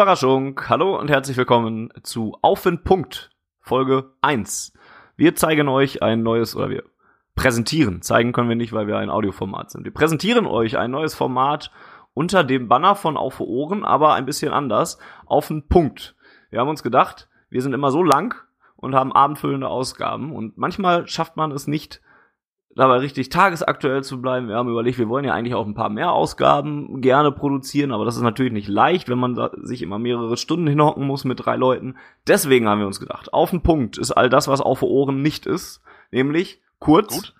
Überraschung. Hallo und herzlich willkommen zu Auf den Punkt, Folge 1. Wir zeigen euch ein neues, oder wir präsentieren, zeigen können wir nicht, weil wir ein Audioformat sind. Wir präsentieren euch ein neues Format unter dem Banner von Auf Ohren, aber ein bisschen anders, auf den Punkt. Wir haben uns gedacht, wir sind immer so lang und haben abendfüllende Ausgaben und manchmal schafft man es nicht, dabei richtig tagesaktuell zu bleiben. Wir haben überlegt, wir wollen ja eigentlich auch ein paar mehr Ausgaben gerne produzieren, aber das ist natürlich nicht leicht, wenn man sich immer mehrere Stunden hinhocken muss mit drei Leuten. Deswegen haben wir uns gedacht, auf den Punkt ist all das, was auf Ohren nicht ist, nämlich kurz. Gut.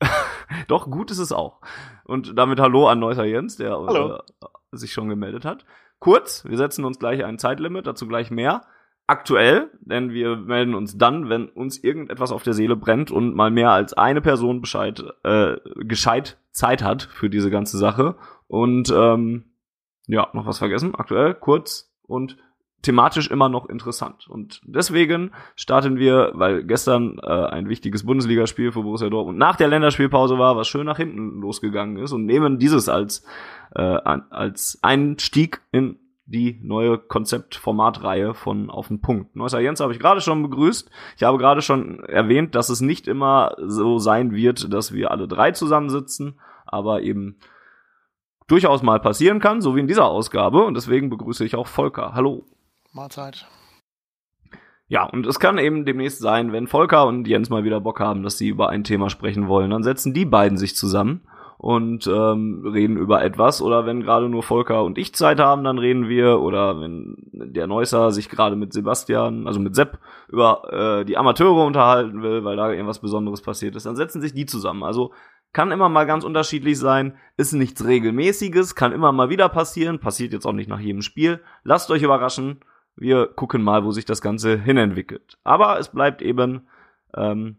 Doch, gut ist es auch. Und damit Hallo an Neusser Jens, der. Äh, sich schon gemeldet hat. Kurz, wir setzen uns gleich ein Zeitlimit, dazu gleich mehr aktuell, denn wir melden uns dann, wenn uns irgendetwas auf der Seele brennt und mal mehr als eine Person Bescheid, äh, gescheit Zeit hat für diese ganze Sache. Und ähm, ja, noch was vergessen, aktuell, kurz und thematisch immer noch interessant. Und deswegen starten wir, weil gestern äh, ein wichtiges Bundesligaspiel für Borussia Dortmund nach der Länderspielpause war, was schön nach hinten losgegangen ist und nehmen dieses als, äh, als Einstieg in die neue Konzeptformatreihe von Auf den Punkt. Neusser Jens habe ich gerade schon begrüßt. Ich habe gerade schon erwähnt, dass es nicht immer so sein wird, dass wir alle drei zusammensitzen, aber eben durchaus mal passieren kann, so wie in dieser Ausgabe. Und deswegen begrüße ich auch Volker. Hallo. Mahlzeit. Ja, und es kann eben demnächst sein, wenn Volker und Jens mal wieder Bock haben, dass sie über ein Thema sprechen wollen, dann setzen die beiden sich zusammen und ähm, reden über etwas. Oder wenn gerade nur Volker und ich Zeit haben, dann reden wir. Oder wenn der Neusser sich gerade mit Sebastian, also mit Sepp, über äh, die Amateure unterhalten will, weil da irgendwas Besonderes passiert ist, dann setzen sich die zusammen. Also kann immer mal ganz unterschiedlich sein, ist nichts Regelmäßiges, kann immer mal wieder passieren, passiert jetzt auch nicht nach jedem Spiel. Lasst euch überraschen, wir gucken mal, wo sich das Ganze hinentwickelt. Aber es bleibt eben ähm,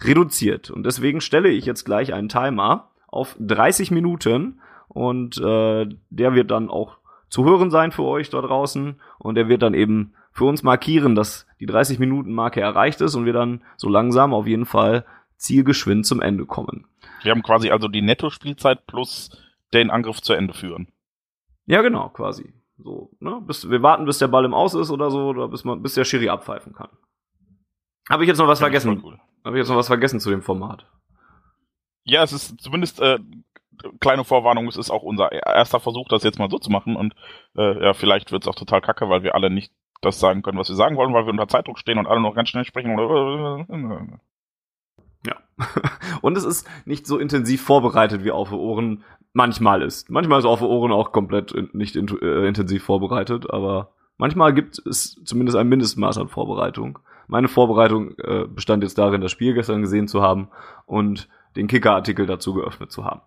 reduziert. Und deswegen stelle ich jetzt gleich einen Timer auf 30 Minuten und äh, der wird dann auch zu hören sein für euch da draußen und der wird dann eben für uns markieren, dass die 30 Minuten Marke erreicht ist und wir dann so langsam auf jeden Fall zielgeschwind zum Ende kommen. Wir haben quasi also die Netto-Spielzeit plus den Angriff zu Ende führen. Ja, genau, quasi. So, ne? Bis, wir warten, bis der Ball im Aus ist oder so, oder bis man, bis der Schiri abpfeifen kann. Habe ich jetzt noch was ich vergessen? Cool. Habe ich jetzt noch was vergessen zu dem Format? Ja, es ist zumindest äh, kleine Vorwarnung, es ist auch unser erster Versuch, das jetzt mal so zu machen und äh, ja, vielleicht wird es auch total kacke, weil wir alle nicht das sagen können, was wir sagen wollen, weil wir unter Zeitdruck stehen und alle noch ganz schnell sprechen. Ja. Und es ist nicht so intensiv vorbereitet, wie auf Ohren manchmal ist. Manchmal ist auf Ohren auch komplett nicht in, äh, intensiv vorbereitet, aber manchmal gibt es zumindest ein Mindestmaß an Vorbereitung. Meine Vorbereitung äh, bestand jetzt darin, das Spiel gestern gesehen zu haben und den Kicker-Artikel dazu geöffnet zu haben.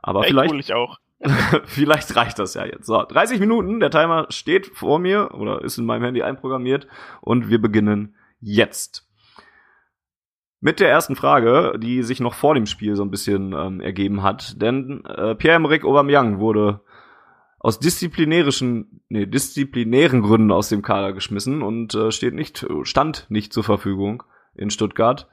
Aber Echt vielleicht cool, ich auch. Vielleicht reicht das ja jetzt. So, 30 Minuten, der Timer steht vor mir oder ist in meinem Handy einprogrammiert und wir beginnen jetzt. Mit der ersten Frage, die sich noch vor dem Spiel so ein bisschen ähm, ergeben hat, denn äh, Pierre-Emerick Aubameyang wurde aus disziplinärischen, nee, disziplinären Gründen aus dem Kader geschmissen und äh, steht nicht, stand nicht zur Verfügung in Stuttgart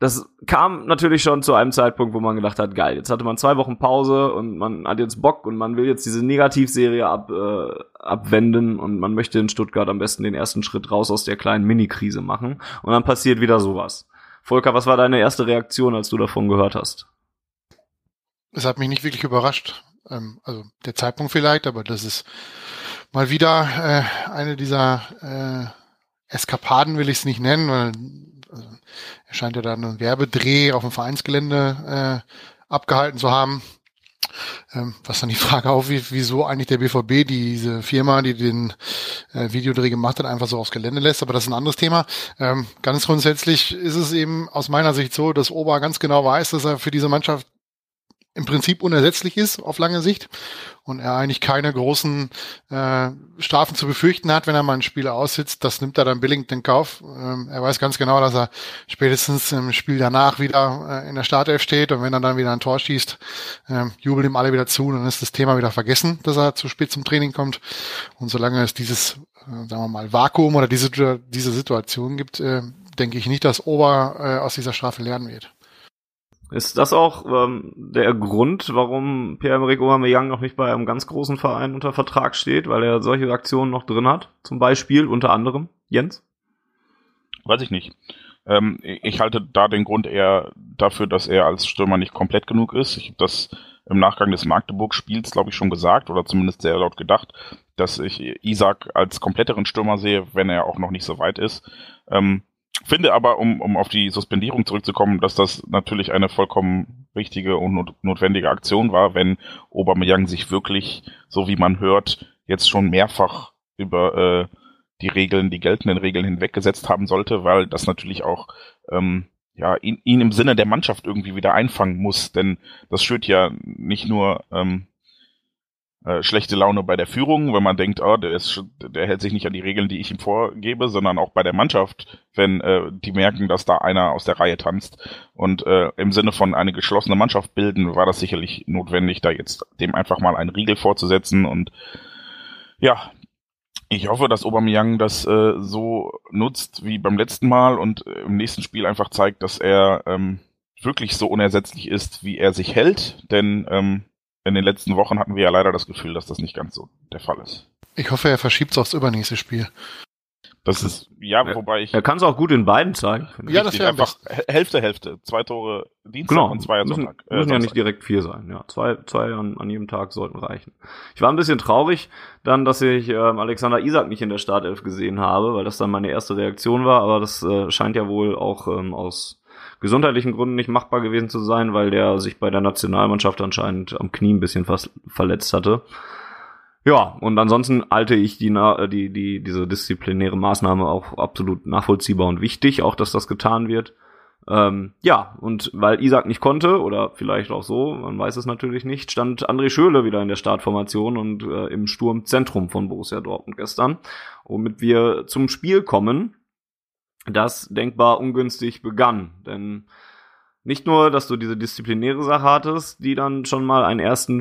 das kam natürlich schon zu einem Zeitpunkt, wo man gedacht hat, geil, jetzt hatte man zwei Wochen Pause und man hat jetzt Bock und man will jetzt diese Negativserie ab, äh, abwenden und man möchte in Stuttgart am besten den ersten Schritt raus aus der kleinen Mini-Krise machen. Und dann passiert wieder sowas. Volker, was war deine erste Reaktion, als du davon gehört hast? Es hat mich nicht wirklich überrascht. Ähm, also der Zeitpunkt vielleicht, aber das ist mal wieder äh, eine dieser äh, Eskapaden, will ich es nicht nennen, weil also, er scheint ja dann einen Werbedreh auf dem Vereinsgelände äh, abgehalten zu haben. Ähm, was dann die Frage aufwirft, wieso eigentlich der BVB diese Firma, die den äh, Videodreh gemacht hat, einfach so aufs Gelände lässt. Aber das ist ein anderes Thema. Ähm, ganz grundsätzlich ist es eben aus meiner Sicht so, dass Ober ganz genau weiß, dass er für diese Mannschaft im Prinzip unersetzlich ist auf lange Sicht und er eigentlich keine großen äh, Strafen zu befürchten hat, wenn er mal ein Spiel aussitzt. Das nimmt er dann billig in Kauf. Ähm, er weiß ganz genau, dass er spätestens im Spiel danach wieder äh, in der Startelf steht und wenn er dann wieder ein Tor schießt, äh, jubeln ihm alle wieder zu und dann ist das Thema wieder vergessen, dass er zu spät zum Training kommt. Und solange es dieses, äh, sagen wir mal, Vakuum oder diese, diese Situation gibt, äh, denke ich nicht, dass Ober äh, aus dieser Strafe lernen wird. Ist das auch ähm, der Grund, warum Pierre-Emerick Aubameyang noch nicht bei einem ganz großen Verein unter Vertrag steht, weil er solche Aktionen noch drin hat? Zum Beispiel unter anderem Jens? Weiß ich nicht. Ähm, ich halte da den Grund eher dafür, dass er als Stürmer nicht komplett genug ist. Ich habe das im Nachgang des Magdeburg-Spiels, glaube ich, schon gesagt oder zumindest sehr laut gedacht, dass ich Isaac als kompletteren Stürmer sehe, wenn er auch noch nicht so weit ist. Ähm, finde aber, um, um auf die Suspendierung zurückzukommen, dass das natürlich eine vollkommen richtige und not notwendige Aktion war, wenn Aubameyang sich wirklich, so wie man hört, jetzt schon mehrfach über äh, die Regeln, die geltenden Regeln hinweggesetzt haben sollte, weil das natürlich auch ähm, ja, ihn, ihn im Sinne der Mannschaft irgendwie wieder einfangen muss, denn das schürt ja nicht nur ähm, äh, schlechte Laune bei der Führung, wenn man denkt, oh, der, ist, der hält sich nicht an die Regeln, die ich ihm vorgebe, sondern auch bei der Mannschaft, wenn äh, die merken, dass da einer aus der Reihe tanzt. Und äh, im Sinne von eine geschlossene Mannschaft bilden, war das sicherlich notwendig, da jetzt dem einfach mal einen Riegel vorzusetzen. Und ja, ich hoffe, dass Aubameyang das äh, so nutzt wie beim letzten Mal und äh, im nächsten Spiel einfach zeigt, dass er ähm, wirklich so unersetzlich ist, wie er sich hält. Denn ähm, in den letzten Wochen hatten wir ja leider das Gefühl, dass das nicht ganz so der Fall ist. Ich hoffe, er verschiebt es aufs übernächste Spiel. Das ist, ja, ja wobei ich. Er kann es auch gut in beiden zeigen. Ja, das wäre einfach Hälfte, Hälfte. Zwei Tore Dienstag genau. und zwei am Sonntag. Müssen, müssen ja nicht direkt vier sein. Ja, zwei, zwei an, an jedem Tag sollten reichen. Ich war ein bisschen traurig dann, dass ich ähm, Alexander Isak nicht in der Startelf gesehen habe, weil das dann meine erste Reaktion war. Aber das äh, scheint ja wohl auch ähm, aus gesundheitlichen Gründen nicht machbar gewesen zu sein, weil der sich bei der Nationalmannschaft anscheinend am Knie ein bisschen fast verletzt hatte. Ja, und ansonsten halte ich die, die, die, diese disziplinäre Maßnahme auch absolut nachvollziehbar und wichtig, auch dass das getan wird. Ähm, ja, und weil Isaac nicht konnte, oder vielleicht auch so, man weiß es natürlich nicht, stand André Schöle wieder in der Startformation und äh, im Sturmzentrum von Borussia Dortmund gestern. Womit wir zum Spiel kommen das denkbar ungünstig begann. Denn nicht nur, dass du diese disziplinäre Sache hattest, die dann schon mal einen ersten,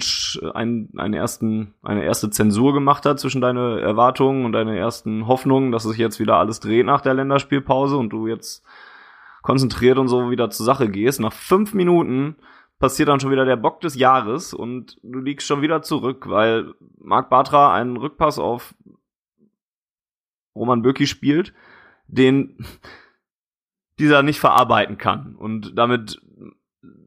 einen, einen ersten, eine erste Zensur gemacht hat zwischen deine Erwartungen und deine ersten Hoffnungen, dass sich jetzt wieder alles dreht nach der Länderspielpause und du jetzt konzentriert und so wieder zur Sache gehst. Nach fünf Minuten passiert dann schon wieder der Bock des Jahres und du liegst schon wieder zurück, weil Marc Bartra einen Rückpass auf Roman Böcki spielt, den dieser nicht verarbeiten kann. Und damit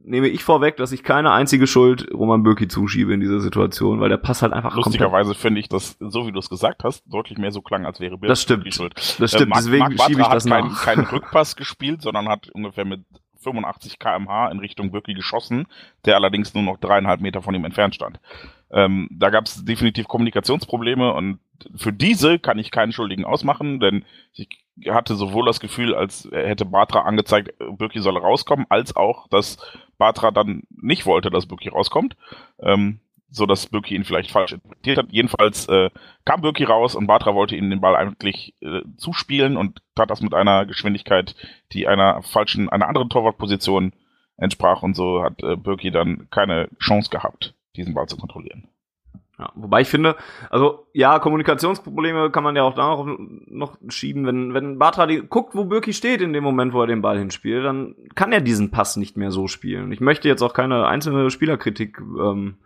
nehme ich vorweg, dass ich keine einzige Schuld Roman Bürki zuschiebe in dieser Situation, weil der Pass halt einfach Lustigerweise finde ich das, so wie du es gesagt hast, deutlich mehr so klang, als wäre Bürki das stimmt. schuld. Das stimmt, äh, Marc, deswegen Marc schiebe ich das hat keinen kein Rückpass gespielt, sondern hat ungefähr mit 85 kmh in Richtung Bürki geschossen, der allerdings nur noch dreieinhalb Meter von ihm entfernt stand. Ähm, da gab es definitiv Kommunikationsprobleme und für diese kann ich keinen Schuldigen ausmachen, denn ich hatte sowohl das Gefühl, als hätte Batra angezeigt, Birki solle rauskommen, als auch, dass Batra dann nicht wollte, dass Birki rauskommt, ähm, so dass Birki ihn vielleicht falsch interpretiert hat. Jedenfalls äh, kam Birki raus und Batra wollte ihm den Ball eigentlich äh, zuspielen und tat das mit einer Geschwindigkeit, die einer falschen, einer anderen Torwartposition entsprach und so hat äh, Birki dann keine Chance gehabt, diesen Ball zu kontrollieren. Ja, wobei ich finde, also ja, Kommunikationsprobleme kann man ja auch da noch, schieben. Wenn, wenn Batra die, guckt, wo Birki steht in dem Moment, wo er den Ball hinspielt, dann kann er diesen Pass nicht mehr so spielen. Ich möchte jetzt auch keine einzelne Spielerkritik ähm,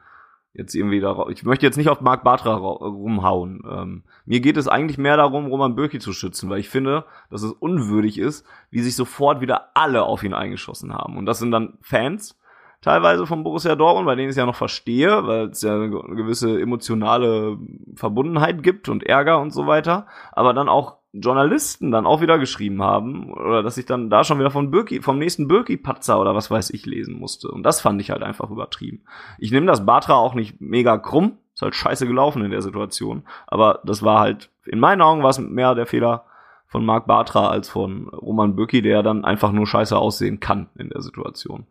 jetzt irgendwie da. Ich möchte jetzt nicht auf Marc Bartra rumhauen. Ähm, mir geht es eigentlich mehr darum, Roman Birki zu schützen, weil ich finde, dass es unwürdig ist, wie sich sofort wieder alle auf ihn eingeschossen haben. Und das sind dann Fans teilweise von Borussia Dortmund, bei denen ich es ja noch verstehe, weil es ja eine gewisse emotionale Verbundenheit gibt und Ärger und so weiter, aber dann auch Journalisten dann auch wieder geschrieben haben oder dass ich dann da schon wieder von Birki, vom nächsten Birki-Patzer oder was weiß ich lesen musste. Und das fand ich halt einfach übertrieben. Ich nehme das Batra auch nicht mega krumm, ist halt scheiße gelaufen in der Situation, aber das war halt, in meinen Augen war es mehr der Fehler von Marc Bartra als von Roman Bürki, der dann einfach nur scheiße aussehen kann in der Situation.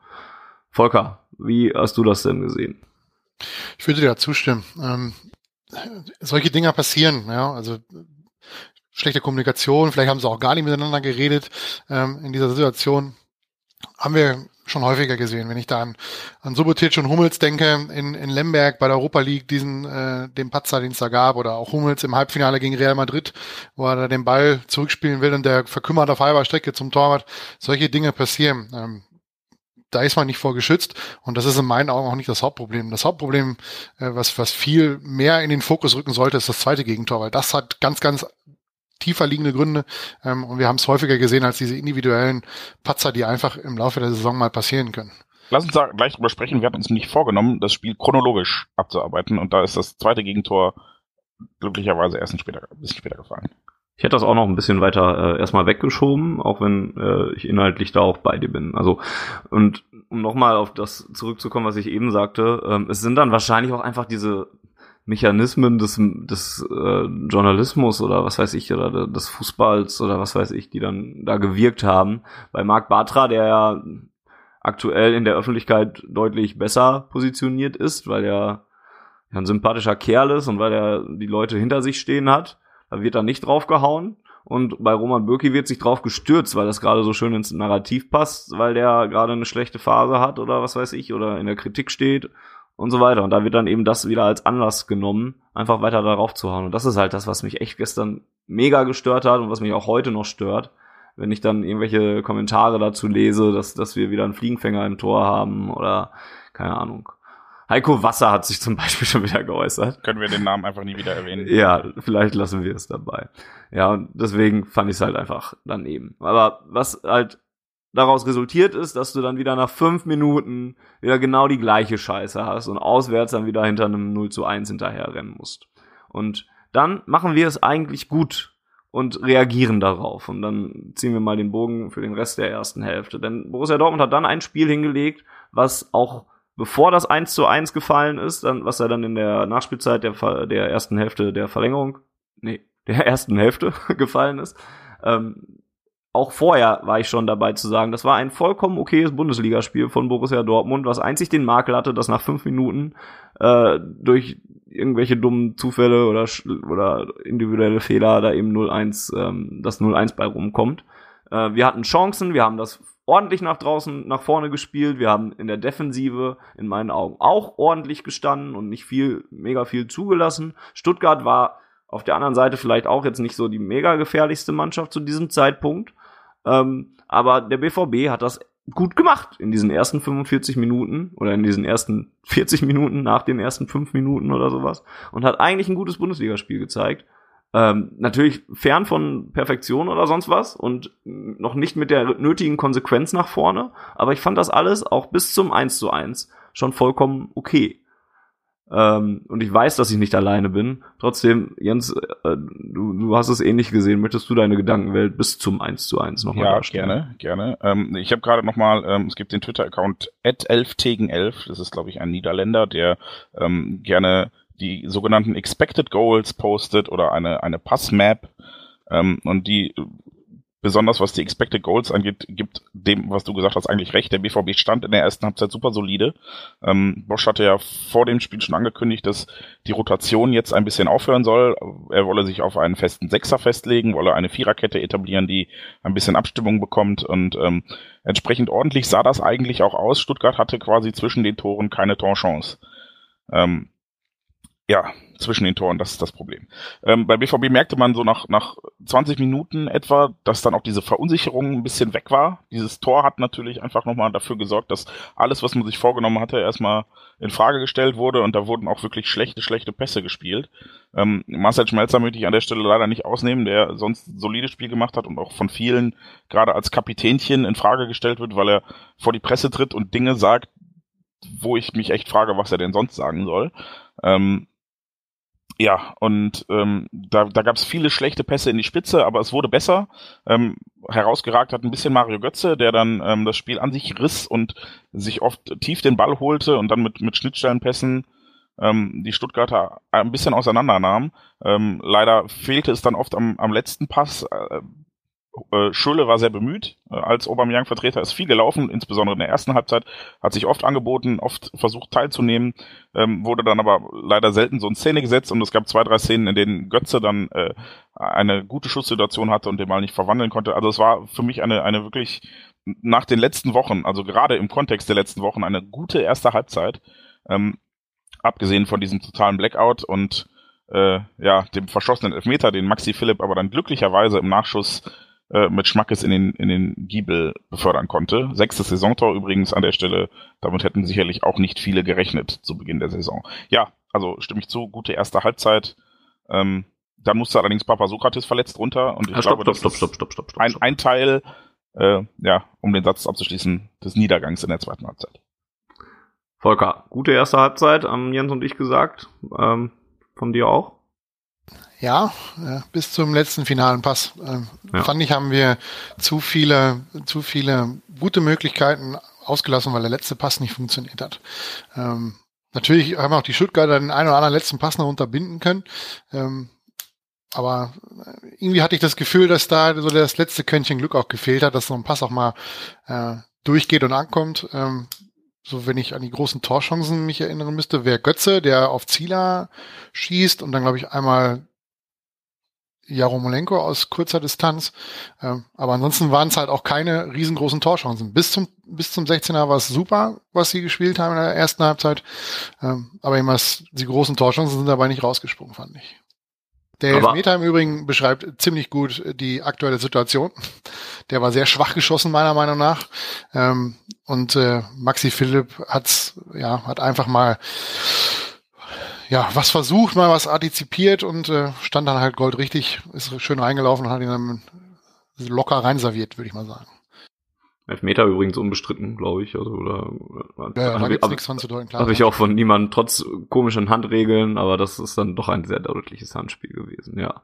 Volker, wie hast du das denn gesehen? Ich würde dir da zustimmen. Ähm, solche Dinge passieren, ja, also schlechte Kommunikation, vielleicht haben sie auch gar nicht miteinander geredet ähm, in dieser Situation. Haben wir schon häufiger gesehen. Wenn ich da an, an Subotic und Hummels denke, in, in Lemberg bei der Europa League, diesen, äh, den Patzer, den es da gab, oder auch Hummels im Halbfinale gegen Real Madrid, wo er da den Ball zurückspielen will und der verkümmert auf halber Strecke zum Torwart. Solche Dinge passieren. Ähm, da ist man nicht vorgeschützt und das ist in meinen Augen auch nicht das Hauptproblem. Das Hauptproblem, äh, was, was viel mehr in den Fokus rücken sollte, ist das zweite Gegentor, weil das hat ganz, ganz tiefer liegende Gründe. Ähm, und wir haben es häufiger gesehen als diese individuellen Patzer, die einfach im Laufe der Saison mal passieren können. Lass uns da gleich drüber sprechen. Wir hatten uns nicht vorgenommen, das Spiel chronologisch abzuarbeiten. Und da ist das zweite Gegentor glücklicherweise erst ein, später, ein bisschen später gefallen. Ich hätte das auch noch ein bisschen weiter äh, erstmal weggeschoben, auch wenn äh, ich inhaltlich da auch bei dir bin. Also und um nochmal auf das zurückzukommen, was ich eben sagte, ähm, es sind dann wahrscheinlich auch einfach diese Mechanismen des, des äh, Journalismus oder was weiß ich, oder des Fußballs oder was weiß ich, die dann da gewirkt haben. Bei Marc Bartra, der ja aktuell in der Öffentlichkeit deutlich besser positioniert ist, weil er ein sympathischer Kerl ist und weil er die Leute hinter sich stehen hat, da wird dann nicht draufgehauen. Und bei Roman Bürki wird sich drauf gestürzt, weil das gerade so schön ins Narrativ passt, weil der gerade eine schlechte Phase hat oder was weiß ich, oder in der Kritik steht und so weiter. Und da wird dann eben das wieder als Anlass genommen, einfach weiter darauf zu hauen. Und das ist halt das, was mich echt gestern mega gestört hat und was mich auch heute noch stört, wenn ich dann irgendwelche Kommentare dazu lese, dass, dass wir wieder einen Fliegenfänger im Tor haben oder keine Ahnung. Heiko Wasser hat sich zum Beispiel schon wieder geäußert. Können wir den Namen einfach nie wieder erwähnen? Ja, vielleicht lassen wir es dabei. Ja, und deswegen fand ich es halt einfach daneben. Aber was halt daraus resultiert ist, dass du dann wieder nach fünf Minuten wieder genau die gleiche Scheiße hast und auswärts dann wieder hinter einem 0 zu 1 hinterher rennen musst. Und dann machen wir es eigentlich gut und reagieren darauf. Und dann ziehen wir mal den Bogen für den Rest der ersten Hälfte. Denn Borussia Dortmund hat dann ein Spiel hingelegt, was auch bevor das 1 zu 1 gefallen ist, dann, was er dann in der Nachspielzeit der, der ersten Hälfte der Verlängerung, nee, der ersten Hälfte gefallen ist, ähm, auch vorher war ich schon dabei zu sagen, das war ein vollkommen okayes Bundesligaspiel von Borussia Dortmund, was einzig den Makel hatte, dass nach fünf Minuten äh, durch irgendwelche dummen Zufälle oder, oder individuelle Fehler da eben 0-1, ähm, das 0-1 bei rumkommt. Äh, wir hatten Chancen, wir haben das ordentlich nach draußen, nach vorne gespielt, wir haben in der Defensive in meinen Augen auch ordentlich gestanden und nicht viel, mega viel zugelassen. Stuttgart war auf der anderen Seite vielleicht auch jetzt nicht so die mega gefährlichste Mannschaft zu diesem Zeitpunkt. Ähm, aber der BVB hat das gut gemacht in diesen ersten 45 Minuten oder in diesen ersten 40 Minuten nach den ersten 5 Minuten oder sowas und hat eigentlich ein gutes Bundesligaspiel gezeigt. Ähm, natürlich fern von Perfektion oder sonst was und noch nicht mit der nötigen Konsequenz nach vorne, aber ich fand das alles auch bis zum 1 zu 1 schon vollkommen okay. Ähm, und ich weiß, dass ich nicht alleine bin. Trotzdem, Jens, äh, du, du hast es ähnlich gesehen. Möchtest du deine Gedankenwelt bis zum 1 zu 1 nochmal Ja, darstellen? gerne, gerne. Ähm, ich habe gerade nochmal, ähm, es gibt den Twitter-Account 11 tegen 11. Das ist, glaube ich, ein Niederländer, der ähm, gerne die sogenannten Expected Goals postet oder eine, eine Passmap. Ähm, und die besonders was die Expected Goals angeht, gibt dem, was du gesagt hast, eigentlich recht. Der BVB stand in der ersten Halbzeit super solide. Ähm, Bosch hatte ja vor dem Spiel schon angekündigt, dass die Rotation jetzt ein bisschen aufhören soll. Er wolle sich auf einen festen Sechser festlegen, wolle eine Viererkette etablieren, die ein bisschen Abstimmung bekommt und ähm, entsprechend ordentlich sah das eigentlich auch aus. Stuttgart hatte quasi zwischen den Toren keine Torchance. Ähm, ja, zwischen den Toren, das ist das Problem. Ähm, bei BVB merkte man so nach, nach 20 Minuten etwa, dass dann auch diese Verunsicherung ein bisschen weg war. Dieses Tor hat natürlich einfach nochmal dafür gesorgt, dass alles, was man sich vorgenommen hatte, erstmal in Frage gestellt wurde und da wurden auch wirklich schlechte, schlechte Pässe gespielt. Ähm, Marcel Schmelzer möchte ich an der Stelle leider nicht ausnehmen, der sonst ein solides Spiel gemacht hat und auch von vielen gerade als Kapitänchen in Frage gestellt wird, weil er vor die Presse tritt und Dinge sagt, wo ich mich echt frage, was er denn sonst sagen soll. Ähm, ja, und ähm, da, da gab es viele schlechte Pässe in die Spitze, aber es wurde besser. Ähm, herausgeragt hat ein bisschen Mario Götze, der dann ähm, das Spiel an sich riss und sich oft tief den Ball holte und dann mit, mit Schnittstellenpässen ähm, die Stuttgarter ein bisschen auseinandernahm. Ähm, leider fehlte es dann oft am, am letzten Pass. Äh, äh, Schöle war sehr bemüht äh, als Aubameyang-Vertreter, ist viel gelaufen, insbesondere in der ersten Halbzeit, hat sich oft angeboten, oft versucht teilzunehmen, ähm, wurde dann aber leider selten so in Szene gesetzt und es gab zwei, drei Szenen, in denen Götze dann äh, eine gute Schusssituation hatte und den Mal nicht verwandeln konnte. Also es war für mich eine, eine wirklich nach den letzten Wochen, also gerade im Kontext der letzten Wochen, eine gute erste Halbzeit, ähm, abgesehen von diesem totalen Blackout und äh, ja, dem verschossenen Elfmeter, den Maxi Philipp aber dann glücklicherweise im Nachschuss äh, mit Schmackes in den, in den Giebel befördern konnte. Sechstes Saisontor übrigens an der Stelle. Damit hätten sicherlich auch nicht viele gerechnet zu Beginn der Saison. Ja, also stimme ich zu, gute erste Halbzeit. Ähm, dann musste allerdings Papa Sokrates verletzt runter und ich Ja, stopp, glaube, stopp, das stopp, stopp, stopp, stopp, ein, ein Teil, äh, ja, um den Satz abzuschließen, des Niedergangs in der zweiten Halbzeit. Volker, gute erste Halbzeit, haben Jens und ich gesagt. Ähm, von dir auch? Ja, bis zum letzten finalen Pass. Ähm, Ja. Fand ich, haben wir zu viele, zu viele gute Möglichkeiten ausgelassen, weil der letzte Pass nicht funktioniert hat. Ähm, natürlich haben auch die Stuttgarter den einen oder anderen letzten Pass noch unterbinden können. Ähm, aber äh, irgendwie hatte ich das Gefühl, dass da so das letzte Quäntchen Glück auch gefehlt hat, dass so ein Pass auch mal äh, durchgeht und ankommt. Ähm, so wenn ich an die großen Torchancen mich erinnern müsste, wäre Götze, der auf Zieler schießt und dann glaube ich einmal Jaromolenko aus kurzer Distanz. Ähm, aber ansonsten waren es halt auch keine riesengroßen Torchancen. Bis zum, bis zum 16er war es super, was sie gespielt haben in der ersten Halbzeit. Ähm, aber immer die großen Torchancen sind dabei nicht rausgesprungen, fand ich. Der Aber- Elfmeter im Übrigen beschreibt ziemlich gut die aktuelle Situation. Der war sehr schwach geschossen, meiner Meinung nach. Ähm, und äh, Maxi Philipp hat's, ja, hat einfach mal ja, was versucht, mal was antizipiert und äh, stand dann halt Gold richtig, ist schön reingelaufen und hat ihn dann locker reinserviert, würde ich mal sagen. Elfmeter übrigens unbestritten, glaube ich. Also, oder, Ja, da gibt's nichts von zu deuten, klar. Habe ich auch von niemandem, trotz komischen Handregeln, aber das ist dann doch ein sehr deutliches Handspiel gewesen, ja.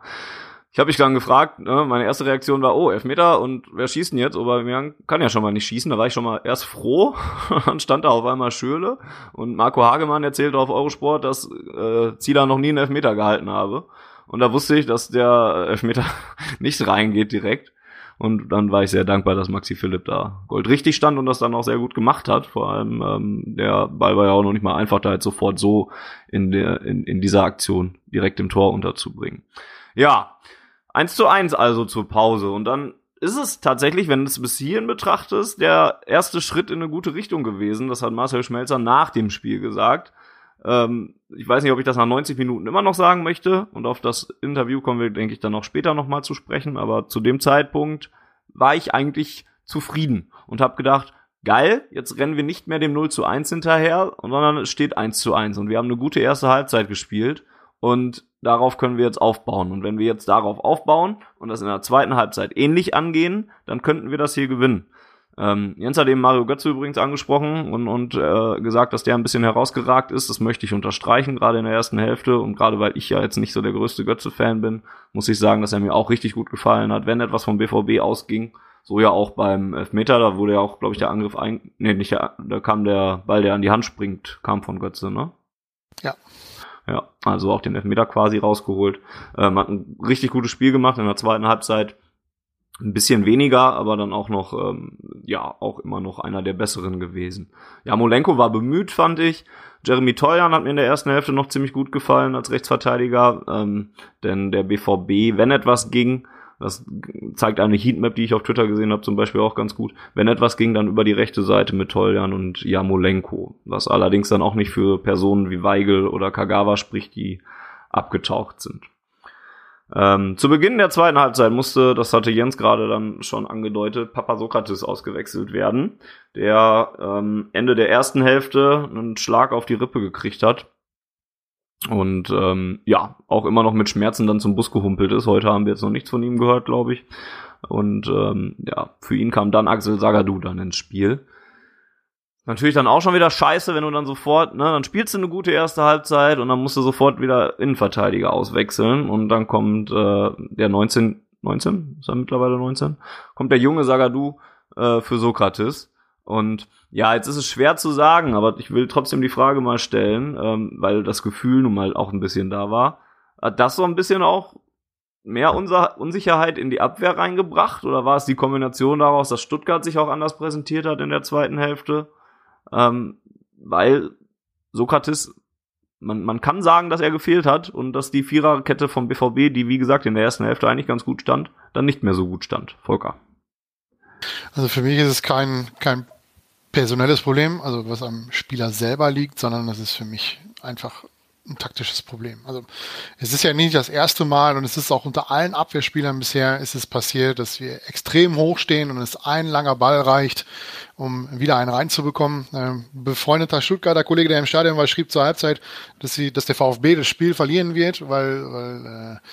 Ich habe mich dann gefragt, ne, meine erste Reaktion war, oh, Elfmeter und wer schießt denn jetzt? Aubameyang kann ja schon mal nicht schießen, da war ich schon mal erst froh, dann stand da auf einmal Schöle und Marco Hagemann erzählte auf Eurosport, dass äh, Zieler noch nie einen Elfmeter gehalten habe und da wusste ich, dass der Elfmeter nicht reingeht direkt und dann war ich sehr dankbar, dass Maxi Philipp da Gold richtig stand und das dann auch sehr gut gemacht hat. Vor allem ähm, der Ball war ja auch noch nicht mal einfach, da jetzt sofort so in, der, in, in dieser Aktion direkt im Tor unterzubringen. Ja, eins zu eins also zur Pause. Und dann ist es tatsächlich, wenn du es bis hierhin betrachtest, der erste Schritt in eine gute Richtung gewesen. Das hat Marcel Schmelzer nach dem Spiel gesagt. Ähm, ich weiß nicht, ob ich das nach 90 Minuten immer noch sagen möchte. Und auf das Interview kommen wir, denke ich, dann noch später nochmal zu sprechen. Aber zu dem Zeitpunkt war ich eigentlich zufrieden und habe gedacht, geil, jetzt rennen wir nicht mehr dem 0 zu 1 hinterher, sondern es steht 1 zu 1. Und wir haben eine gute erste Halbzeit gespielt. Und darauf können wir jetzt aufbauen. Und wenn wir jetzt darauf aufbauen und das in der zweiten Halbzeit ähnlich angehen, dann könnten wir das hier gewinnen. Ähm, Jens hat eben Mario Götze übrigens angesprochen und, und äh, gesagt, dass der ein bisschen herausgeragt ist. Das möchte ich unterstreichen, gerade in der ersten Hälfte. Und gerade weil ich ja jetzt nicht so der größte Götze-Fan bin, muss ich sagen, dass er mir auch richtig gut gefallen hat, wenn etwas vom BVB ausging. So ja auch beim Elfmeter, da wurde ja auch, glaube ich, der Angriff ein. Nee, nicht da kam der Ball, der an die Hand springt, kam von Götze, ne? Ja. Ja, also auch den Elfmeter quasi rausgeholt. Ähm, hat ein richtig gutes Spiel gemacht in der zweiten Halbzeit. Ein bisschen weniger, aber dann auch noch, ähm, ja, auch immer noch einer der besseren gewesen. Ja, Molenko war bemüht, fand ich. Jeremy Teuern hat mir in der ersten Hälfte noch ziemlich gut gefallen als Rechtsverteidiger, ähm, denn der BVB, wenn etwas ging, das zeigt eine Heatmap, die ich auf Twitter gesehen habe, zum Beispiel auch ganz gut. Wenn etwas ging, dann über die rechte Seite mit Toljan und Jamolenko. Was allerdings dann auch nicht für Personen wie Weigel oder Kagawa spricht, die abgetaucht sind. Ähm, zu Beginn der zweiten Halbzeit musste, das hatte Jens gerade dann schon angedeutet, Papa Sokrates ausgewechselt werden, der ähm, Ende der ersten Hälfte einen Schlag auf die Rippe gekriegt hat und ähm, ja, auch immer noch mit Schmerzen dann zum Bus gehumpelt ist. Heute haben wir jetzt noch nichts von ihm gehört, glaube ich. Und ähm, ja, für ihn kam dann Axel Sagadou dann ins Spiel. Natürlich dann auch schon wieder scheiße, wenn du dann sofort, ne, dann spielst du eine gute erste Halbzeit und dann musst du sofort wieder Innenverteidiger auswechseln und dann kommt äh, der 19, 19, ist er mittlerweile 19, kommt der junge Sagadou äh, für Sokrates und ja, jetzt ist es schwer zu sagen, aber ich will trotzdem die Frage mal stellen, ähm, weil das Gefühl nun mal auch ein bisschen da war. Hat das so ein bisschen auch mehr Unser Unsicherheit in die Abwehr reingebracht oder war es die Kombination daraus, dass Stuttgart sich auch anders präsentiert hat in der zweiten Hälfte? Ähm, weil Sokrates, man, man kann sagen, dass er gefehlt hat und dass die Viererkette vom BVB, die wie gesagt in der ersten Hälfte eigentlich ganz gut stand, dann nicht mehr so gut stand. Volker. Also für mich ist es kein, kein personelles Problem, also was am Spieler selber liegt, sondern das ist für mich einfach ein taktisches Problem. Also es ist ja nicht das erste Mal und es ist auch unter allen Abwehrspielern bisher ist es passiert, dass wir extrem hoch stehen und es ein langer Ball reicht, um wieder einen reinzubekommen. Ähm, befreundeter Stuttgarter Kollege, der im Stadion war, schrieb zur Halbzeit, dass sie, dass der VfB das Spiel verlieren wird, weil, weil äh,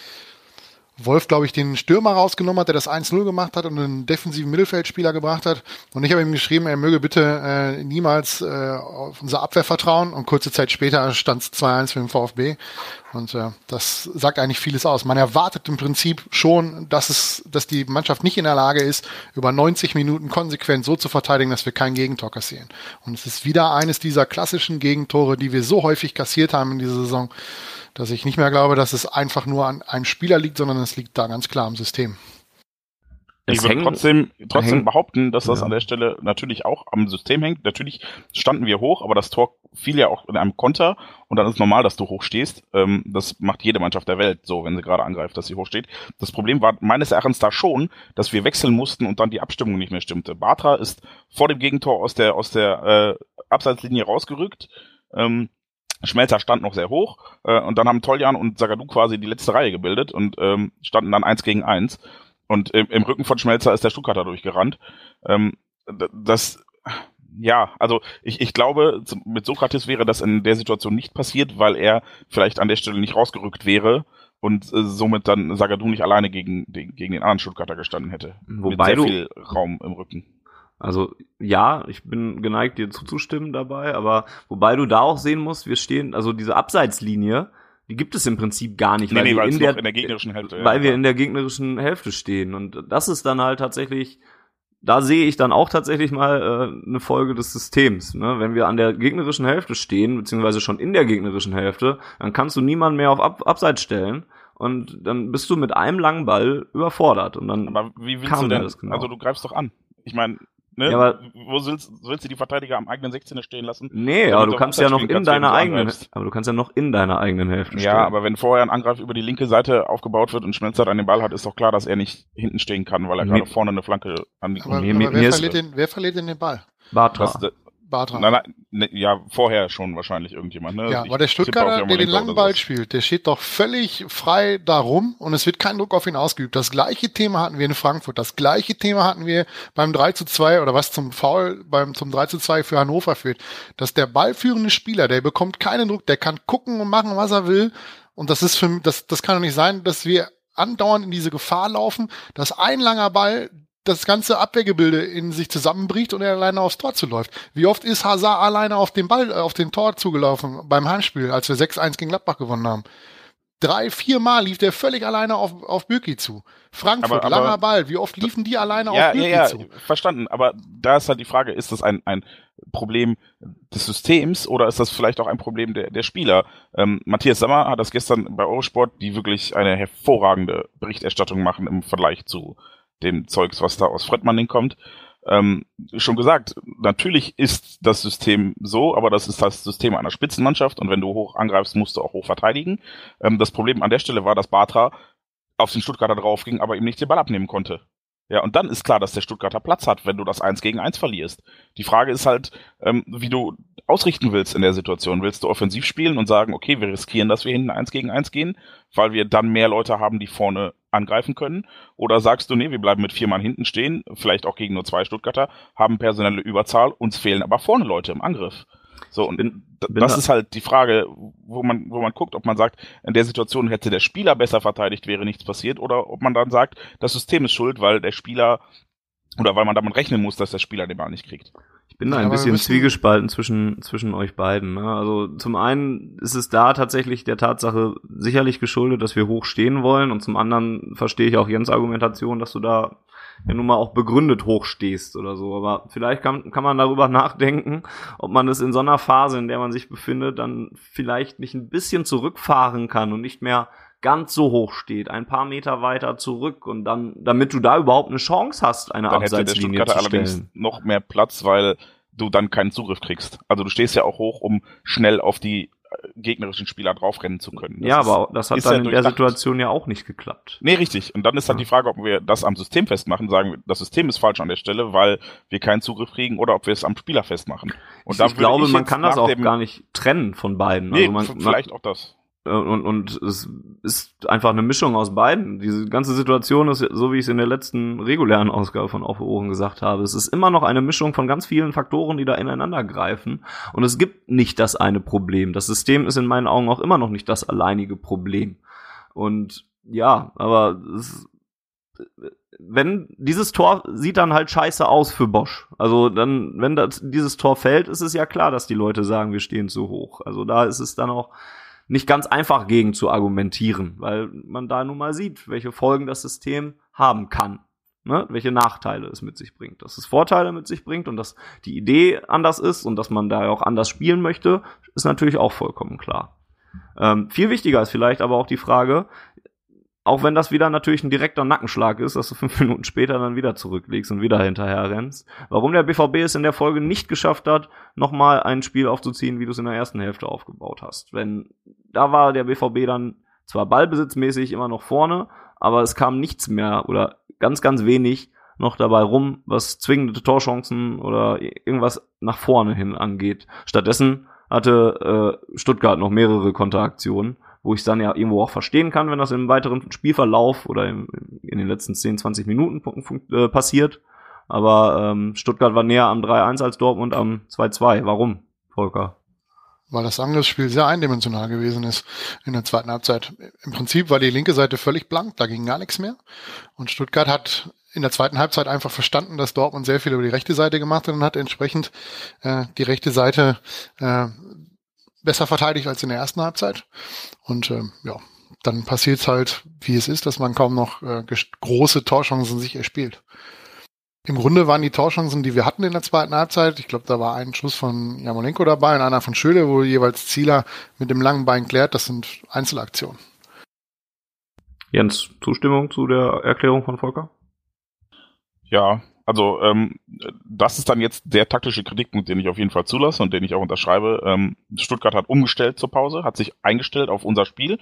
Wolf, glaube ich, den Stürmer rausgenommen hat, der das 1-0 gemacht hat und einen defensiven Mittelfeldspieler gebracht hat. Und ich habe ihm geschrieben, er möge bitte äh, niemals äh, auf unsere Abwehr vertrauen. Und kurze Zeit später stand es 2-1 für den VfB. Und äh, das sagt eigentlich vieles aus. Man erwartet im Prinzip schon, dass es, dass die Mannschaft nicht in der Lage ist, über 90 Minuten konsequent so zu verteidigen, dass wir kein Gegentor kassieren. Und es ist wieder eines dieser klassischen Gegentore, die wir so häufig kassiert haben in dieser Saison dass ich nicht mehr glaube, dass es einfach nur an einem Spieler liegt, sondern es liegt da ganz klar am System. Ich würde trotzdem, trotzdem behaupten, dass das ja. an der Stelle natürlich auch am System hängt. Natürlich standen wir hoch, aber das Tor fiel ja auch in einem Konter und dann ist normal, dass du hoch stehst. Ähm, das macht jede Mannschaft der Welt so, wenn sie gerade angreift, dass sie hoch steht. Das Problem war meines Erachtens da schon, dass wir wechseln mussten und dann die Abstimmung nicht mehr stimmte. Batra ist vor dem Gegentor aus der, aus der äh, Abseitslinie rausgerückt. Ähm, Schmelzer stand noch sehr hoch äh, und dann haben Toljan und Sagadu quasi die letzte Reihe gebildet und ähm, standen dann eins gegen eins. Und im, im Rücken von Schmelzer ist der Stuttgarter durchgerannt. Ähm, das, ja, also ich, ich glaube, mit Sokrates wäre das in der Situation nicht passiert, weil er vielleicht an der Stelle nicht rausgerückt wäre und äh, somit dann Sagadu nicht alleine gegen, den, gegen den anderen Stuttgarter gestanden hätte. Wobei mit sehr viel Raum im Rücken. Also ja, ich bin geneigt, dir zuzustimmen dabei, aber wobei du da auch sehen musst, wir stehen, also diese Abseitslinie, die gibt es im Prinzip gar nicht, nee, weil, nee, wir in, der, in der gegnerischen Hälfte, weil ja, wir in der gegnerischen Hälfte stehen. Und das ist dann halt tatsächlich, da sehe ich dann auch tatsächlich mal äh, eine Folge des Systems. Ne? Wenn wir an der gegnerischen Hälfte stehen, beziehungsweise schon in der gegnerischen Hälfte, dann kannst du niemanden mehr auf Ab Abseits stellen. Und dann bist du mit einem langen Ball überfordert. Und dann Aber wie willst du denn, das genau. also du greifst doch an. Ich meine, Ne? Ja, aber Wo willst, willst du die Verteidiger am eigenen 16er stehen lassen? Nee, aber du kannst ja noch in deiner eigenen, aber du kannst ja noch in deiner eigenen Hälfte stehen. Ja, aber wenn vorher ein Angriff über die linke Seite aufgebaut wird und Schmelzer an den Ball hat, ist doch klar, dass er nicht hinten stehen kann, weil er gerade vorne eine Flanke an die aber, mir, aber wer, verliert den, wer verliert denn den Ball? Bartra. Das, Bartra. Nein, nein, ne, ja, vorher schon wahrscheinlich irgendjemand. Ne? Ja, aber der Stuttgarter, der den langen Ball spielt, der steht doch völlig frei darum und es wird kein Druck auf ihn ausgeübt. Das gleiche Thema hatten wir in Frankfurt, das gleiche Thema hatten wir beim 3 zu 2 oder was zum Foul beim zum 3 zu 2 für Hannover führt. Dass der ballführende Spieler, der bekommt keinen Druck, der kann gucken und machen, was er will. Und das ist für das, das kann doch nicht sein, dass wir andauernd in diese Gefahr laufen, dass ein langer Ball das ganze Abwehrgebilde in sich zusammenbricht und er alleine aufs Tor zuläuft. Wie oft ist Hazard alleine auf den Ball, auf den Tor zugelaufen beim Heimspiel, als wir 6-1 gegen Gladbach gewonnen haben? Drei, vier Mal lief der völlig alleine auf, auf Bürki zu. Frankfurt, aber, aber, langer Ball. Wie oft liefen die alleine ja, auf Bürki ja, ja, zu? Verstanden. Aber da ist halt die Frage, ist das ein, ein Problem des Systems oder ist das vielleicht auch ein Problem der, der Spieler? Ähm, Matthias Sammer hat das gestern bei Eurosport, die wirklich eine hervorragende Berichterstattung machen im Vergleich zu dem Zeugs, was da aus Fredmanning kommt, ähm, schon gesagt, natürlich ist das System so, aber das ist das System einer Spitzenmannschaft und wenn du hoch angreifst, musst du auch hoch verteidigen. Ähm, das Problem an der Stelle war, dass Batra auf den Stuttgarter drauf ging, aber ihm nicht den Ball abnehmen konnte. Ja, und dann ist klar, dass der Stuttgarter Platz hat, wenn du das eins gegen eins verlierst. Die Frage ist halt, ähm, wie du ausrichten willst in der Situation. Willst du offensiv spielen und sagen, okay, wir riskieren, dass wir hinten eins gegen eins gehen, weil wir dann mehr Leute haben, die vorne angreifen können? Oder sagst du, nee, wir bleiben mit vier Mann hinten stehen, vielleicht auch gegen nur zwei Stuttgarter, haben personelle Überzahl, uns fehlen aber vorne Leute im Angriff. So, und bin, bin das ist halt die Frage, wo man, wo man guckt, ob man sagt, in der Situation hätte der Spieler besser verteidigt, wäre nichts passiert, oder ob man dann sagt, das System ist schuld, weil der Spieler oder weil man damit rechnen muss, dass der Spieler den Ball nicht kriegt. Ich bin da ein ja, bisschen zwiegespalten zwischen, zwischen euch beiden. Ne? Also zum einen ist es da tatsächlich der Tatsache sicherlich geschuldet, dass wir hoch stehen wollen und zum anderen verstehe ich auch Jens Argumentation, dass du da ja nun mal auch begründet hochstehst oder so. Aber vielleicht kann, kann man darüber nachdenken, ob man es in so einer Phase, in der man sich befindet, dann vielleicht nicht ein bisschen zurückfahren kann und nicht mehr ganz so hoch steht, ein paar Meter weiter zurück und dann, damit du da überhaupt eine Chance hast, eine dann hätte der Abseitslinie zu allerdings stellen. noch mehr Platz, weil du dann keinen Zugriff kriegst. Also du stehst ja auch hoch, um schnell auf die gegnerischen Spieler draufrennen zu können. Das ja, ist- aber das hat dann ja in der. Situation ja auch nicht geklappt. Nee, richtig. Und dann ist halt Ja. die Frage, ob wir das am System festmachen, sagen wir, das System ist falsch an der Stelle, weil wir keinen Zugriff kriegen, oder ob wir es am Spieler festmachen. Und ich ich glaube, ich man kann das auch gar nicht trennen von beiden. Nee, also man, vielleicht auch das. Äh, Und, und es ist einfach eine Mischung aus beiden. Diese ganze Situation ist, so wie ich es in der letzten regulären Ausgabe von Auf Ohren gesagt habe, es ist immer noch eine Mischung von ganz vielen Faktoren, die da ineinander greifen. Und es gibt nicht das eine Problem. Das System ist in meinen Augen auch immer noch nicht das alleinige Problem. Und ja, aber es, wenn dieses Tor sieht dann halt scheiße aus für Bosch. Also dann, wenn das, dieses Tor fällt, ist es ja klar, dass die Leute sagen, wir stehen zu hoch. Also da ist es dann auch nicht ganz einfach gegen zu argumentieren, weil man da nun mal sieht, welche Folgen das System haben kann. Ne? Welche Nachteile es mit sich bringt. Dass es Vorteile mit sich bringt und dass die Idee anders ist und dass man da auch anders spielen möchte, ist natürlich auch vollkommen klar. Ähm, viel wichtiger ist vielleicht aber auch die Frage, auch wenn das wieder natürlich ein direkter Nackenschlag ist, dass du fünf Minuten später dann wieder zurücklegst und wieder hinterher rennst. Warum der BVB es in der Folge nicht geschafft hat, nochmal ein Spiel aufzuziehen, wie du es in der ersten Hälfte aufgebaut hast. Wenn, da war der BVB dann zwar ballbesitzmäßig immer noch vorne, aber es kam nichts mehr oder ganz, ganz wenig noch dabei rum, was zwingende Torchancen oder irgendwas nach vorne hin angeht. Stattdessen hatte äh, Stuttgart noch mehrere Konteraktionen, wo ich dann ja irgendwo auch verstehen kann, wenn das im weiteren Spielverlauf oder im, in den letzten 10, 20 Minuten äh, passiert. Aber ähm, Stuttgart war näher am 3-1 als Dortmund am 2-2. Warum, Volker? weil das Angriffsspiel sehr eindimensional gewesen ist in der zweiten Halbzeit. Im Prinzip war die linke Seite völlig blank, da ging gar nichts mehr. Und Stuttgart hat in der zweiten Halbzeit einfach verstanden, dass Dortmund sehr viel über die rechte Seite gemacht hat und hat entsprechend äh, die rechte Seite äh, besser verteidigt als in der ersten Halbzeit. Und ähm, ja, dann passiert es halt, wie es ist, dass man kaum noch äh, große Torchancen sich erspielt. Im Grunde waren die Torchancen, die wir hatten in der zweiten Halbzeit, ich glaube, da war ein Schuss von Jamolenko dabei und einer von Schöle, wo jeweils Zieler mit dem langen Bein klärt, das sind Einzelaktionen. Jens, Zustimmung zu der Erklärung von Volker? Ja, also ähm, das ist dann jetzt der taktische Kritikpunkt, den ich auf jeden Fall zulasse und den ich auch unterschreibe. Ähm, Stuttgart hat umgestellt zur Pause, hat sich eingestellt auf unser Spiel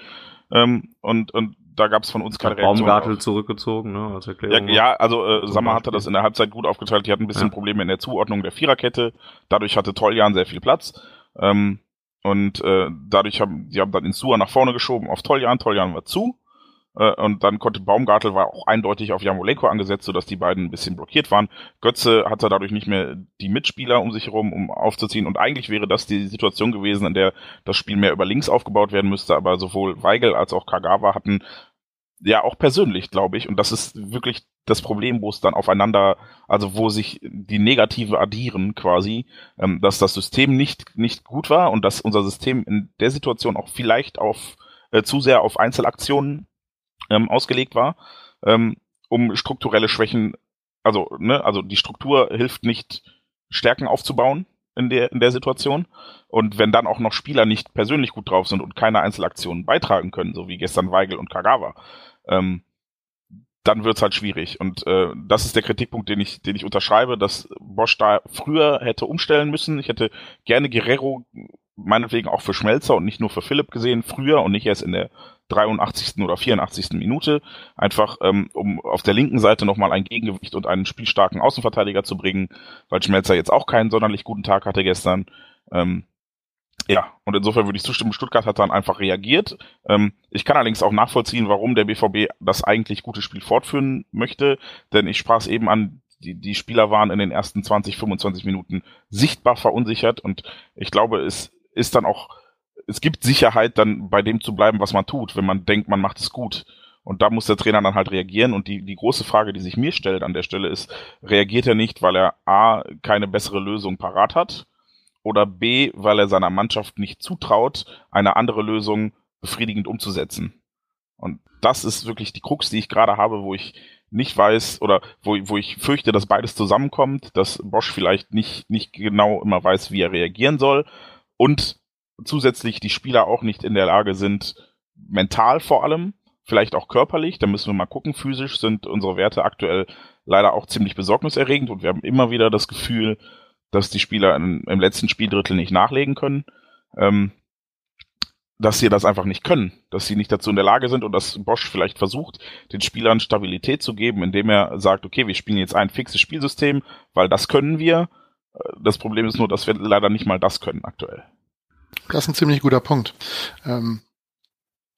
ähm, und, und da gab es von uns keine Reaktion. Baumgartel zurückgezogen, ne, als Ja, Erklärung. ja, also äh, Sammer hatte das in der Halbzeit gut aufgeteilt. Die hatten ein bisschen Ja. Probleme in der Zuordnung der Viererkette. Dadurch hatte Toljan sehr viel Platz. Ähm, und äh, dadurch haben die haben dann Insua nach vorne geschoben auf Toljan. Toljan war zu. Äh, und dann konnte Baumgartel war auch eindeutig auf Jamolenko angesetzt, sodass die beiden ein bisschen blockiert waren. Götze hatte dadurch nicht mehr die Mitspieler um sich herum, um aufzuziehen. Und eigentlich wäre das die Situation gewesen, in der das Spiel mehr über links aufgebaut werden müsste. Aber sowohl Weigel als auch Kagawa hatten ja auch persönlich, glaube ich. Und das ist wirklich das Problem, wo es dann aufeinander, also wo sich die Negative addieren quasi, ähm, dass das System nicht, nicht gut war und dass unser System in der Situation auch vielleicht auf äh, zu sehr auf Einzelaktionen ähm, ausgelegt war, ähm, um strukturelle Schwächen, also, ne, also die Struktur hilft nicht, Stärken aufzubauen in der, in der Situation. Und wenn dann auch noch Spieler nicht persönlich gut drauf sind und keine Einzelaktionen beitragen können, so wie gestern Weigel und Kagawa, ähm, dann wird's halt schwierig. Und äh, das ist der Kritikpunkt, den ich, den ich unterschreibe, dass Bosch da früher hätte umstellen müssen. Ich hätte gerne Guerrero meinetwegen auch für Schmelzer und nicht nur für Philipp gesehen, früher und nicht erst in der 83. oder 84. Minute, einfach ähm, um auf der linken Seite nochmal ein Gegengewicht und einen spielstarken Außenverteidiger zu bringen, weil Schmelzer jetzt auch keinen sonderlich guten Tag hatte gestern. Ähm, ja, und insofern würde ich zustimmen, Stuttgart hat dann einfach reagiert. Ähm, ich kann allerdings auch nachvollziehen, warum der BVB das eigentlich gute Spiel fortführen möchte, denn ich sprach es eben an, die, die Spieler waren in den ersten 20, 25 Minuten sichtbar verunsichert und ich glaube, es ist dann auch, es gibt Sicherheit, dann bei dem zu bleiben, was man tut, wenn man denkt, man macht es gut. Und da muss der Trainer dann halt reagieren. Und die, die große Frage, die sich mir stellt an der Stelle ist, reagiert er nicht, weil er A, keine bessere Lösung parat hat oder B, weil er seiner Mannschaft nicht zutraut, eine andere Lösung befriedigend umzusetzen. Und das ist wirklich die Krux, die ich gerade habe, wo ich nicht weiß oder wo, wo ich fürchte, dass beides zusammenkommt, dass Bosch vielleicht nicht, nicht genau immer weiß, wie er reagieren soll und zusätzlich die Spieler auch nicht in der Lage sind, mental vor allem, vielleicht auch körperlich, da müssen wir mal gucken. Physisch sind unsere Werte aktuell leider auch ziemlich besorgniserregend und wir haben immer wieder das Gefühl, dass die Spieler im, im letzten Spieldrittel nicht nachlegen können. Ähm, dass sie das einfach nicht können, dass sie nicht dazu in der Lage sind und dass Bosch vielleicht versucht, den Spielern Stabilität zu geben, indem er sagt, okay, wir spielen jetzt ein fixes Spielsystem, weil das können wir. Das Problem ist nur, dass wir leider nicht mal das können aktuell. Das ist ein ziemlich guter Punkt. Ähm,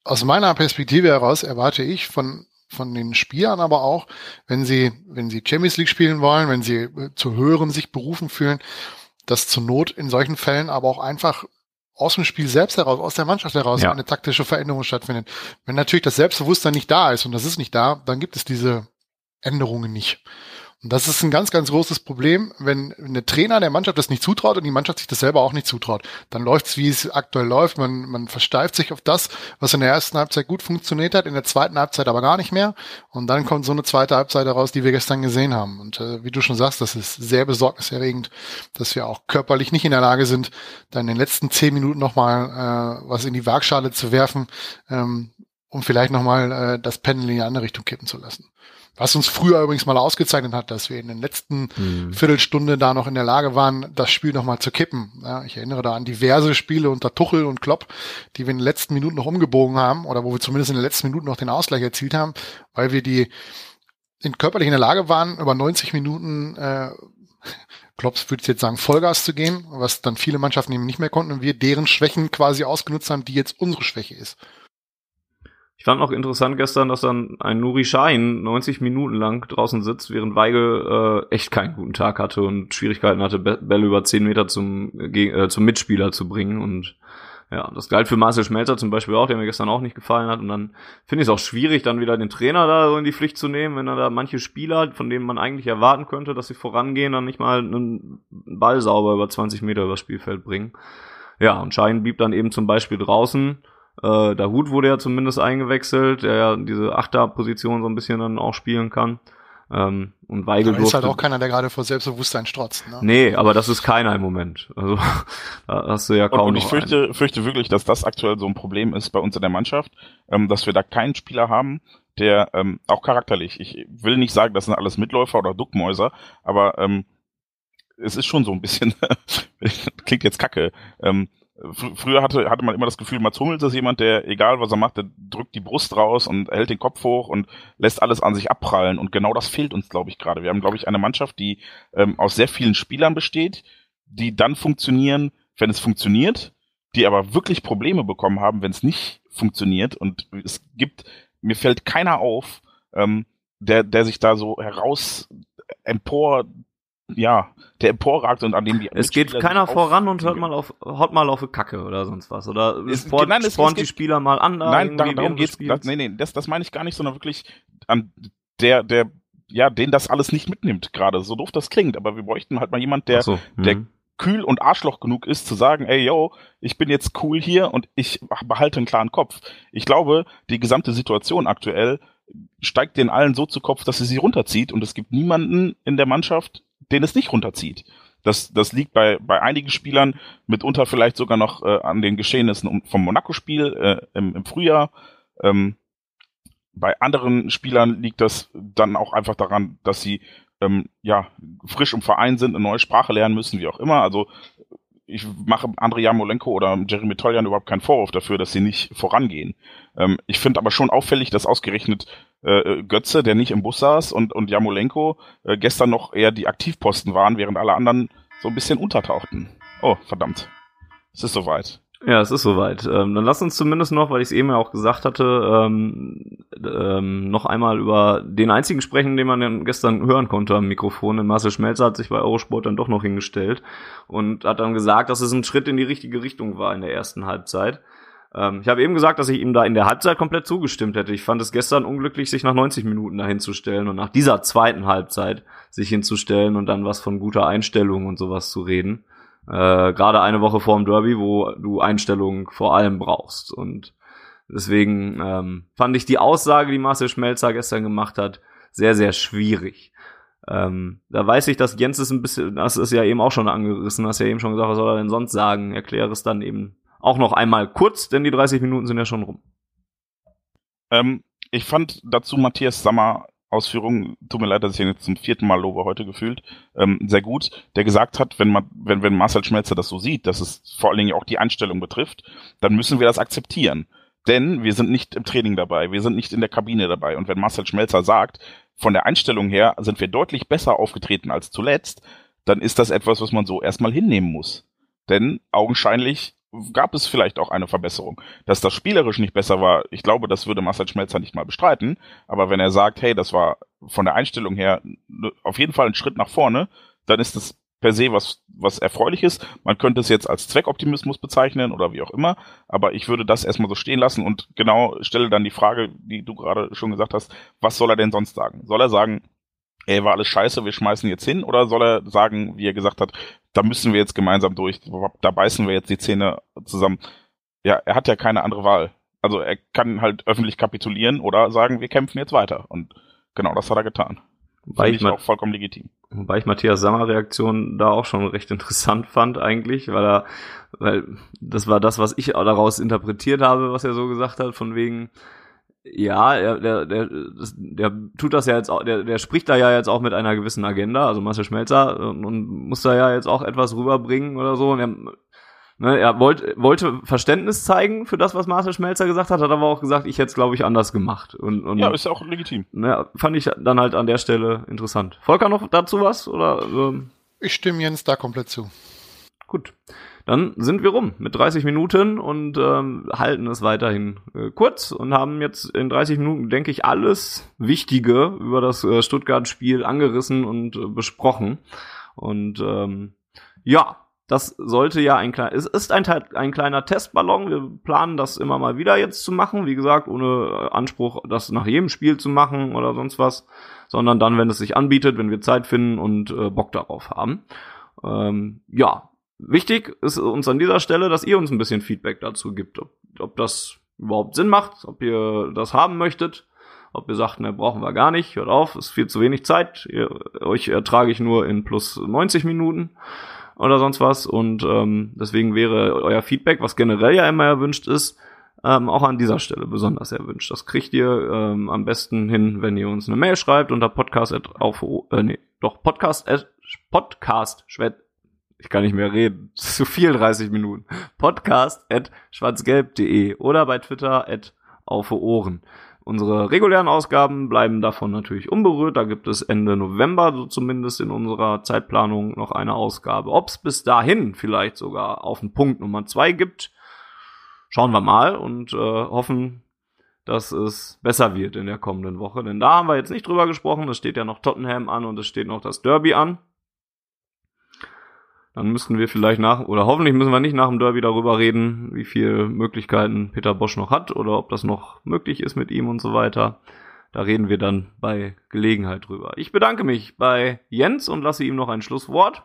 aus meiner Perspektive heraus erwarte ich von von den Spielern aber auch, wenn sie, wenn sie Champions League spielen wollen, wenn sie äh, zu höheren sich berufen fühlen, dass zur Not in solchen Fällen aber auch einfach aus dem Spiel selbst heraus, aus der Mannschaft heraus ja. eine taktische Veränderung stattfindet. Wenn natürlich das Selbstbewusstsein nicht da ist und das ist nicht da, dann gibt es diese Änderungen nicht. Und das ist ein ganz, ganz großes Problem, wenn der Trainer der Mannschaft das nicht zutraut und die Mannschaft sich das selber auch nicht zutraut. Dann läuft's, wie es aktuell läuft. Man, man versteift sich auf das, was in der ersten Halbzeit gut funktioniert hat, in der zweiten Halbzeit aber gar nicht mehr. Und dann kommt so eine zweite Halbzeit heraus, die wir gestern gesehen haben. Und äh, wie du schon sagst, das ist sehr besorgniserregend, dass wir auch körperlich nicht in der Lage sind, dann in den letzten zehn Minuten nochmal äh, was in die Waagschale zu werfen, ähm, um vielleicht nochmal äh, das Pendel in die andere Richtung kippen zu lassen. Was uns früher übrigens mal ausgezeichnet hat, dass wir in den letzten mhm. Viertelstunde da noch in der Lage waren, das Spiel nochmal zu kippen. Ja, ich erinnere da an diverse Spiele unter Tuchel und Klopp, die wir in den letzten Minuten noch umgebogen haben oder wo wir zumindest in den letzten Minuten noch den Ausgleich erzielt haben, weil wir die in körperlich in der Lage waren, über 90 Minuten äh, Klopps würde jetzt sagen, Vollgas zu gehen, was dann viele Mannschaften eben nicht mehr konnten und wir deren Schwächen quasi ausgenutzt haben, die jetzt unsere Schwäche ist. Ich fand noch interessant gestern, dass dann ein Nuri Schein 90 Minuten lang draußen sitzt, während Weigel äh, echt keinen guten Tag hatte und Schwierigkeiten hatte, Bälle über 10 Meter zum, äh, zum Mitspieler zu bringen. Und ja, das galt für Marcel Schmelzer zum Beispiel auch, der mir gestern auch nicht gefallen hat. Und dann finde ich es auch schwierig, dann wieder den Trainer da so in die Pflicht zu nehmen, wenn er da manche Spieler, von denen man eigentlich erwarten könnte, dass sie vorangehen, dann nicht mal einen Ball sauber über 20 Meter übers Spielfeld bringen. Ja, und Schein blieb dann eben zum Beispiel draußen äh, der Hut wurde ja zumindest eingewechselt, der ja diese Achterposition so ein bisschen dann auch spielen kann. Ähm, und Weigel aber ist halt auch keiner, der gerade vor Selbstbewusstsein strotzt. Ne? Nee, aber das ist keiner im Moment. Also da hast du ja kaum. Und, und ich fürchte, einen. fürchte wirklich, dass das aktuell so ein Problem ist bei uns in der Mannschaft, ähm, dass wir da keinen Spieler haben, der ähm, auch charakterlich, ich will nicht sagen, das sind alles Mitläufer oder Duckmäuser, aber ähm, es ist schon so ein bisschen, klingt jetzt kacke, ähm, Fr früher hatte, hatte man immer das Gefühl, Mats Hummels ist jemand, der, egal was er macht, der drückt die Brust raus und hält den Kopf hoch und lässt alles an sich abprallen. Und genau das fehlt uns, glaube ich, gerade. Wir haben, glaube ich, eine Mannschaft, die ähm, aus sehr vielen Spielern besteht, die dann funktionieren, wenn es funktioniert, die aber wirklich Probleme bekommen haben, wenn es nicht funktioniert. Und es gibt, mir fällt keiner auf, ähm, der, der sich da so heraus empor ja, der emporragt und an dem die Es geht keiner voran und hört mal auf, haut mal auf eine Kacke oder sonst was. Oder es, sport, nein, es, spornt es die Spieler mal an. Da nein, darum, darum geht's. Das, nee, nee, das, das meine ich gar nicht, sondern wirklich an der, der, ja, den das alles nicht mitnimmt gerade. So doof das klingt, aber wir bräuchten halt mal jemand, der, so, der mhm. kühl und Arschloch genug ist, zu sagen, ey, yo, ich bin jetzt cool hier und ich behalte einen klaren Kopf. Ich glaube, die gesamte Situation aktuell steigt den allen so zu Kopf, dass sie sie runterzieht und es gibt niemanden in der Mannschaft, den es nicht runterzieht. Das, das liegt bei, bei einigen Spielern mitunter vielleicht sogar noch äh, an den Geschehnissen vom Monaco-Spiel äh, im, im Frühjahr. Ähm, bei anderen Spielern liegt das dann auch einfach daran, dass sie ähm, ja frisch im Verein sind, eine neue Sprache lernen müssen, wie auch immer. Also ich mache Andrei Jamolenko oder Jeremy Toljan überhaupt keinen Vorwurf dafür, dass sie nicht vorangehen. Ähm, ich finde aber schon auffällig, dass ausgerechnet äh, Götze, der nicht im Bus saß, und, und Jamolenko äh, gestern noch eher die Aktivposten waren, während alle anderen so ein bisschen untertauchten. Oh, verdammt. Es ist soweit. Ja, es ist soweit. Ähm, dann lass uns zumindest noch, weil ich es eben ja auch gesagt hatte, ähm, ähm, noch einmal über den einzigen sprechen, den man gestern hören konnte am Mikrofon. Denn Marcel Schmelzer hat sich bei Eurosport dann doch noch hingestellt und hat dann gesagt, dass es ein Schritt in die richtige Richtung war in der ersten Halbzeit. Ähm, ich habe eben gesagt, dass ich ihm da in der Halbzeit komplett zugestimmt hätte. Ich fand es gestern unglücklich, sich nach 90 Minuten dahinzustellen und nach dieser zweiten Halbzeit sich hinzustellen und dann was von guter Einstellung und sowas zu reden. Äh, Gerade eine Woche vor dem Derby, wo du Einstellungen vor allem brauchst. Und deswegen ähm, fand ich die Aussage, die Marcel Schmelzer gestern gemacht hat, sehr, sehr schwierig. Ähm, da weiß ich, dass Jens ist ein bisschen, das ist ja eben auch schon angerissen, hast ja eben schon gesagt, was soll er denn sonst sagen? Erkläre es dann eben auch noch einmal kurz, denn die 30 Minuten sind ja schon rum. Ähm, ich fand dazu Matthias Sammer Ausführungen, tut mir leid, dass ich ihn jetzt zum vierten Mal lobe heute gefühlt, ähm, sehr gut, der gesagt hat, wenn man, wenn, wenn Marcel Schmelzer das so sieht, dass es vor allen Dingen auch die Einstellung betrifft, dann müssen wir das akzeptieren. Denn wir sind nicht im Training dabei, wir sind nicht in der Kabine dabei. Und wenn Marcel Schmelzer sagt, von der Einstellung her sind wir deutlich besser aufgetreten als zuletzt, dann ist das etwas, was man so erstmal hinnehmen muss. Denn augenscheinlich gab es vielleicht auch eine Verbesserung. Dass das spielerisch nicht besser war, ich glaube, das würde Marcel Schmelzer nicht mal bestreiten. Aber wenn er sagt, hey, das war von der Einstellung her auf jeden Fall ein Schritt nach vorne, dann ist das per se was, was erfreuliches. Man könnte es jetzt als Zweckoptimismus bezeichnen oder wie auch immer, aber ich würde das erstmal so stehen lassen und genau stelle dann die Frage, die du gerade schon gesagt hast, was soll er denn sonst sagen? Soll er sagen, ey, war alles scheiße, wir schmeißen jetzt hin? Oder soll er sagen, wie er gesagt hat, da müssen wir jetzt gemeinsam durch, da beißen wir jetzt die Zähne zusammen? Ja, er hat ja keine andere Wahl. Also er kann halt öffentlich kapitulieren oder sagen, wir kämpfen jetzt weiter. Und genau das hat er getan. Wobei ich, auch vollkommen legitim. Wobei ich Matthias Sammer Reaktion da auch schon recht interessant fand eigentlich, weil er, weil das war das, was ich daraus interpretiert habe, was er so gesagt hat, von wegen, ja, er, der, der, der tut das ja jetzt auch, der, der spricht da ja jetzt auch mit einer gewissen Agenda, also Marcel Schmelzer, und, und muss da ja jetzt auch etwas rüberbringen oder so. Und er, ne, er wollt, wollte Verständnis zeigen für das, was Marcel Schmelzer gesagt hat, hat aber auch gesagt, ich hätte es, glaube ich, anders gemacht. Und, und, ja, ist ja auch legitim. Ne, fand ich dann halt an der Stelle interessant. Volker noch dazu was? Oder, ähm? Ich stimme Jens da komplett zu. Gut. Dann sind wir rum mit 30 Minuten und ähm, halten es weiterhin äh, kurz und haben jetzt in 30 Minuten, denke ich, alles Wichtige über das äh, Stuttgart-Spiel angerissen und äh, besprochen. Und ähm, ja, das sollte ja ein kleiner, es ist ein, ein kleiner Testballon. Wir planen das immer mal wieder jetzt zu machen. Wie gesagt, ohne Anspruch, das nach jedem Spiel zu machen oder sonst was, sondern dann, wenn es sich anbietet, wenn wir Zeit finden und äh, Bock darauf haben. Ähm, ja, Wichtig ist uns an dieser Stelle, dass ihr uns ein bisschen Feedback dazu gibt, ob, ob das überhaupt Sinn macht, ob ihr das haben möchtet, ob ihr sagt, ne, brauchen wir gar nicht, hört auf, ist viel zu wenig Zeit, ihr, euch ertrage ich nur in plus 90 Minuten oder sonst was und ähm, deswegen wäre euer Feedback, was generell ja immer erwünscht ist, ähm, auch an dieser Stelle besonders erwünscht. Das kriegt ihr ähm, am besten hin, wenn ihr uns eine Mail schreibt unter podcast auf äh, nee, doch podcast podcast ich kann nicht mehr reden. Zu viel 30 Minuten. Podcast at schwarzgelb.de oder bei Twitter at auf Ohren. Unsere regulären Ausgaben bleiben davon natürlich unberührt. Da gibt es Ende November, so zumindest in unserer Zeitplanung, noch eine Ausgabe. Ob es bis dahin vielleicht sogar auf den Punkt Nummer zwei gibt, schauen wir mal und äh, hoffen, dass es besser wird in der kommenden Woche. Denn da haben wir jetzt nicht drüber gesprochen. Es steht ja noch Tottenham an und es steht noch das Derby an. Dann müssten wir vielleicht nach, oder hoffentlich müssen wir nicht nach dem Derby darüber reden, wie viele Möglichkeiten Peter Bosch noch hat oder ob das noch möglich ist mit ihm und so weiter. Da reden wir dann bei Gelegenheit drüber. Ich bedanke mich bei Jens und lasse ihm noch ein Schlusswort.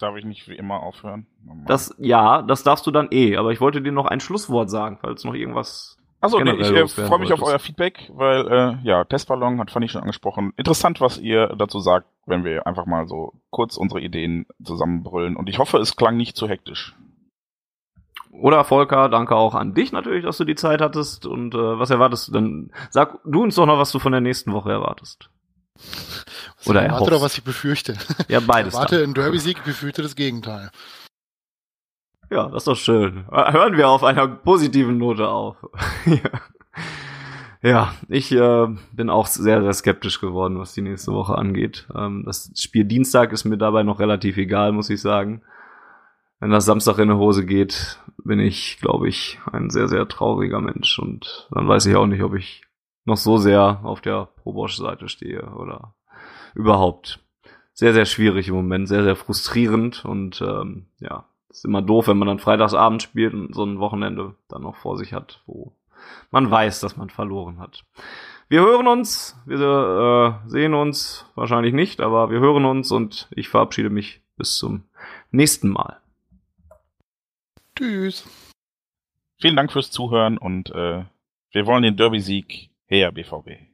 Darf ich nicht wie immer aufhören? Das, ja, das darfst du dann eh, aber ich wollte dir noch ein Schlusswort sagen, falls noch irgendwas Achso, nee, ich äh, freue mich auf euer Feedback, weil, äh, ja, Testballon hat Fanny schon angesprochen. Interessant, was ihr dazu sagt, wenn wir einfach mal so kurz unsere Ideen zusammenbrüllen. Und ich hoffe, es klang nicht zu hektisch. Oder Volker, danke auch an dich natürlich, dass du die Zeit hattest. Und äh, was erwartest du denn? Sag du uns doch noch, was du von der nächsten Woche erwartest. Was Oder ich erwarte oder was ich befürchte. Ja, beides. Ich erwarte einen Derby-Sieg, befürchte das Gegenteil. Ja, das ist doch schön. Hören wir auf einer positiven Note auf. ja, ich äh, bin auch sehr, sehr skeptisch geworden, was die nächste Woche angeht. Ähm, das Spiel Dienstag ist mir dabei noch relativ egal, muss ich sagen. Wenn das Samstag in die Hose geht, bin ich, glaube ich, ein sehr, sehr trauriger Mensch. Und dann weiß ich auch nicht, ob ich noch so sehr auf der Pro-Bosch-Seite stehe oder überhaupt. Sehr, sehr schwierig im Moment, sehr, sehr frustrierend und ähm, ja, ist immer doof, wenn man dann Freitagsabend spielt und so ein Wochenende dann noch vor sich hat, wo man weiß, dass man verloren hat. Wir hören uns, wir äh, sehen uns wahrscheinlich nicht, aber wir hören uns und ich verabschiede mich bis zum nächsten Mal. Tschüss. Vielen Dank fürs Zuhören und äh, wir wollen den Derby-Sieg her, BVB.